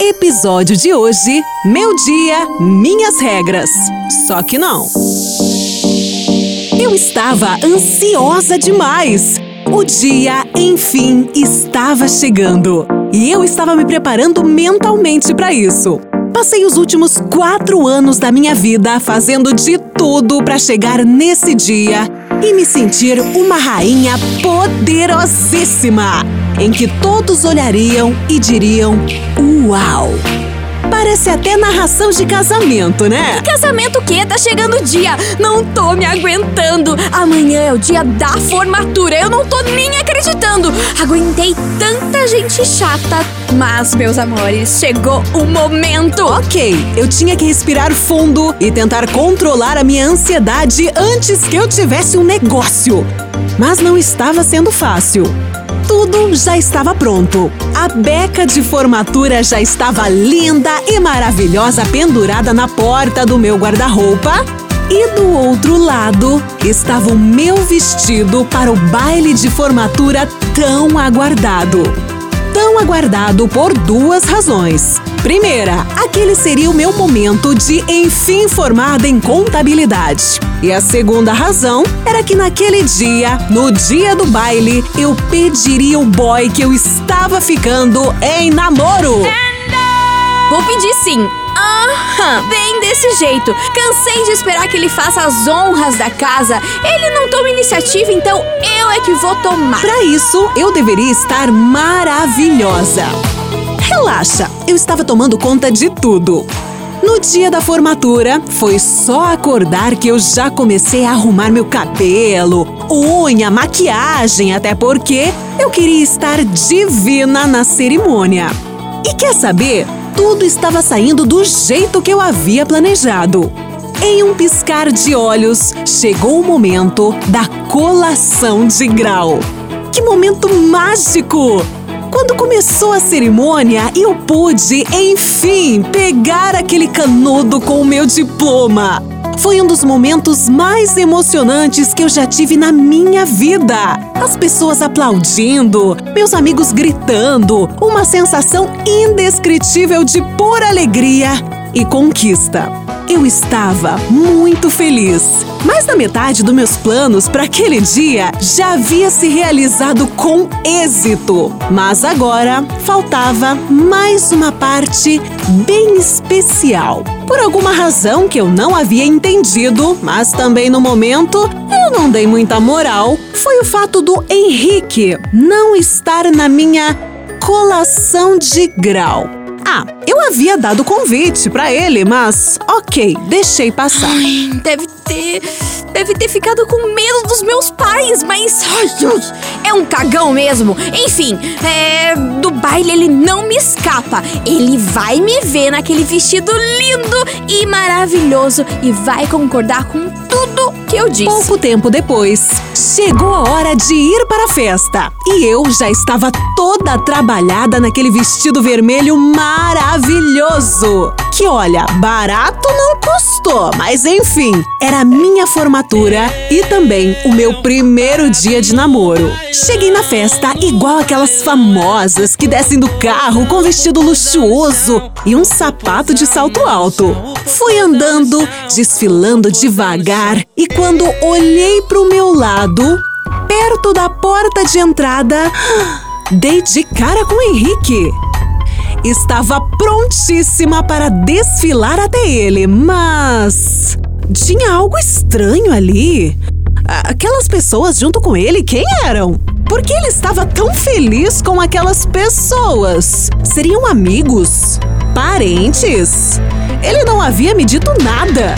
Episódio de hoje: Meu dia, minhas regras. Só que não. Eu estava ansiosa demais. O dia, enfim, estava chegando. E eu estava me preparando mentalmente para isso. Passei os últimos quatro anos da minha vida fazendo de tudo para chegar nesse dia e me sentir uma rainha poderosíssima, em que todos olhariam e diriam: Uau! Parece até narração de casamento, né? Casamento o quê? Tá chegando o dia. Não tô me aguentando. Amanhã é o dia da formatura. Eu não tô nem acreditando. Aguentei tanta gente chata. Mas, meus amores, chegou o momento. Ok, eu tinha que respirar fundo e tentar controlar a minha ansiedade antes que eu tivesse um negócio. Mas não estava sendo fácil tudo já estava pronto. A beca de formatura já estava linda e maravilhosa pendurada na porta do meu guarda-roupa. E do outro lado estava o meu vestido para o baile de formatura tão aguardado. Tão aguardado por duas razões. Primeira, aquele seria o meu momento de enfim formada em contabilidade. E a segunda razão era que naquele dia, no dia do baile, eu pediria o boy que eu estava ficando em namoro. Vou pedir sim. Aham, bem desse jeito. Cansei de esperar que ele faça as honras da casa. Ele não toma iniciativa, então eu é que vou tomar. Para isso, eu deveria estar maravilhosa. Relaxa, eu estava tomando conta de tudo. No dia da formatura, foi só acordar que eu já comecei a arrumar meu cabelo, unha, maquiagem, até porque eu queria estar divina na cerimônia. E quer saber? Tudo estava saindo do jeito que eu havia planejado. Em um piscar de olhos, chegou o momento da colação de grau. Que momento mágico! Quando começou a cerimônia, eu pude, enfim, pegar aquele canudo com o meu diploma. Foi um dos momentos mais emocionantes que eu já tive na minha vida. As pessoas aplaudindo, meus amigos gritando, uma sensação indescritível de pura alegria e conquista. Eu estava muito feliz. Mais da metade dos meus planos para aquele dia já havia se realizado com êxito. Mas agora faltava mais uma parte bem especial. Por alguma razão que eu não havia entendido, mas também no momento eu não dei muita moral, foi o fato do Henrique não estar na minha colação de grau. Ah, eu havia dado convite para ele, mas ok, deixei passar. Ai, deve ter. Deve ter ficado com medo dos meus pais, mas. Ai, ai, é um cagão mesmo. Enfim, é, do baile ele não me escapa. Ele vai me ver naquele vestido lindo e maravilhoso e vai concordar com tudo que eu disse. Pouco tempo depois, chegou a hora de ir para a festa. E eu já estava toda trabalhada naquele vestido vermelho maravilhoso. Que olha, barato não custou, mas enfim, era minha formatura e também o meu primeiro dia de namoro. Cheguei na festa igual aquelas famosas que descem do carro com vestido luxuoso e um sapato de salto alto. Fui andando, desfilando devagar e quando olhei para o meu lado, perto da porta de entrada, dei de cara com o Henrique. Estava prontíssima para desfilar até ele, mas. Tinha algo estranho ali. Aquelas pessoas junto com ele, quem eram? Por que ele estava tão feliz com aquelas pessoas? Seriam amigos? Parentes? Ele não havia me dito nada.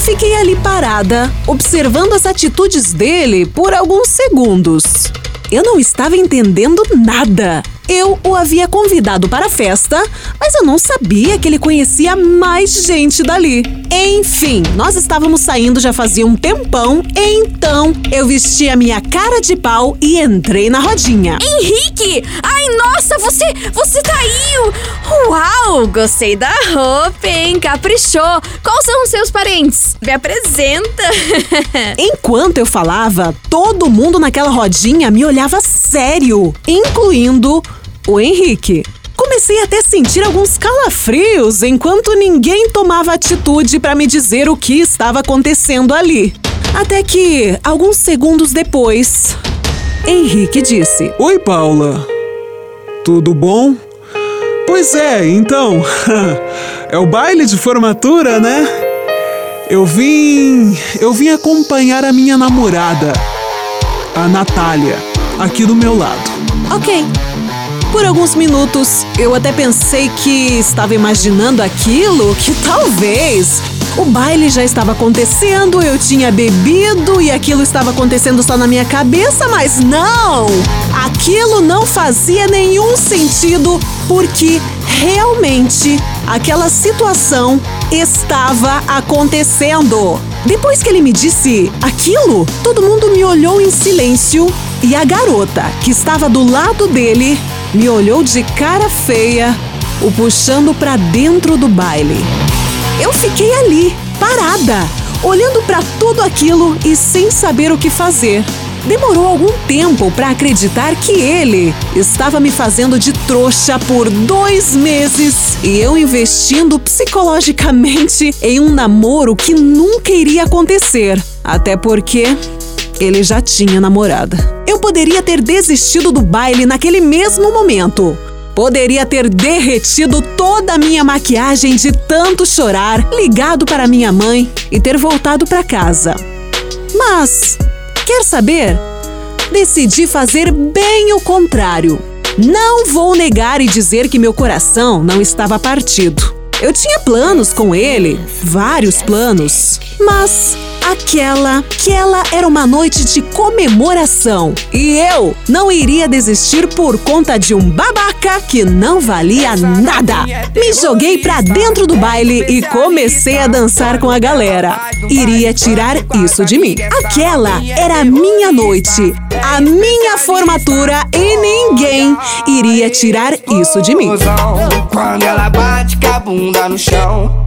Fiquei ali parada, observando as atitudes dele por alguns segundos. Eu não estava entendendo nada. Eu o havia convidado para a festa, mas eu não sabia que ele conhecia mais gente dali. Enfim, nós estávamos saindo já fazia um tempão, então eu vesti a minha cara de pau e entrei na rodinha. Henrique! Ai, nossa, você, você traiu! Uau, gostei da roupa, hein? Caprichou. Quais são os seus parentes? Me apresenta. Enquanto eu falava, todo mundo naquela rodinha me olhava sério, incluindo o Henrique. Comecei até a sentir alguns calafrios enquanto ninguém tomava atitude para me dizer o que estava acontecendo ali. Até que, alguns segundos depois, Henrique disse: Oi, Paula. Tudo bom? Pois é, então. é o baile de formatura, né? Eu vim. Eu vim acompanhar a minha namorada, a Natália, aqui do meu lado. Ok. Por alguns minutos, eu até pensei que estava imaginando aquilo que talvez o baile já estava acontecendo, eu tinha bebido e aquilo estava acontecendo só na minha cabeça, mas não! Aquilo não fazia nenhum sentido porque realmente aquela situação estava acontecendo. Depois que ele me disse aquilo, todo mundo me olhou em silêncio e a garota que estava do lado dele me olhou de cara feia, o puxando para dentro do baile. Eu fiquei ali, parada, olhando para tudo aquilo e sem saber o que fazer. Demorou algum tempo para acreditar que ele estava me fazendo de trouxa por dois meses e eu investindo psicologicamente em um namoro que nunca iria acontecer. Até porque ele já tinha namorada. Eu poderia ter desistido do baile naquele mesmo momento. Poderia ter derretido toda a minha maquiagem de tanto chorar, ligado para minha mãe e ter voltado para casa. Mas, quer saber? Decidi fazer bem o contrário. Não vou negar e dizer que meu coração não estava partido. Eu tinha planos com ele, vários planos, mas aquela, aquela era uma noite de comemoração e eu não iria desistir por conta de um babaca que não valia nada. Me joguei pra dentro do baile e comecei a dançar com a galera. Iria tirar isso de mim. Aquela era a minha noite, a minha formatura e ninguém iria tirar isso de mim. Quando ela bate com a bunda no chão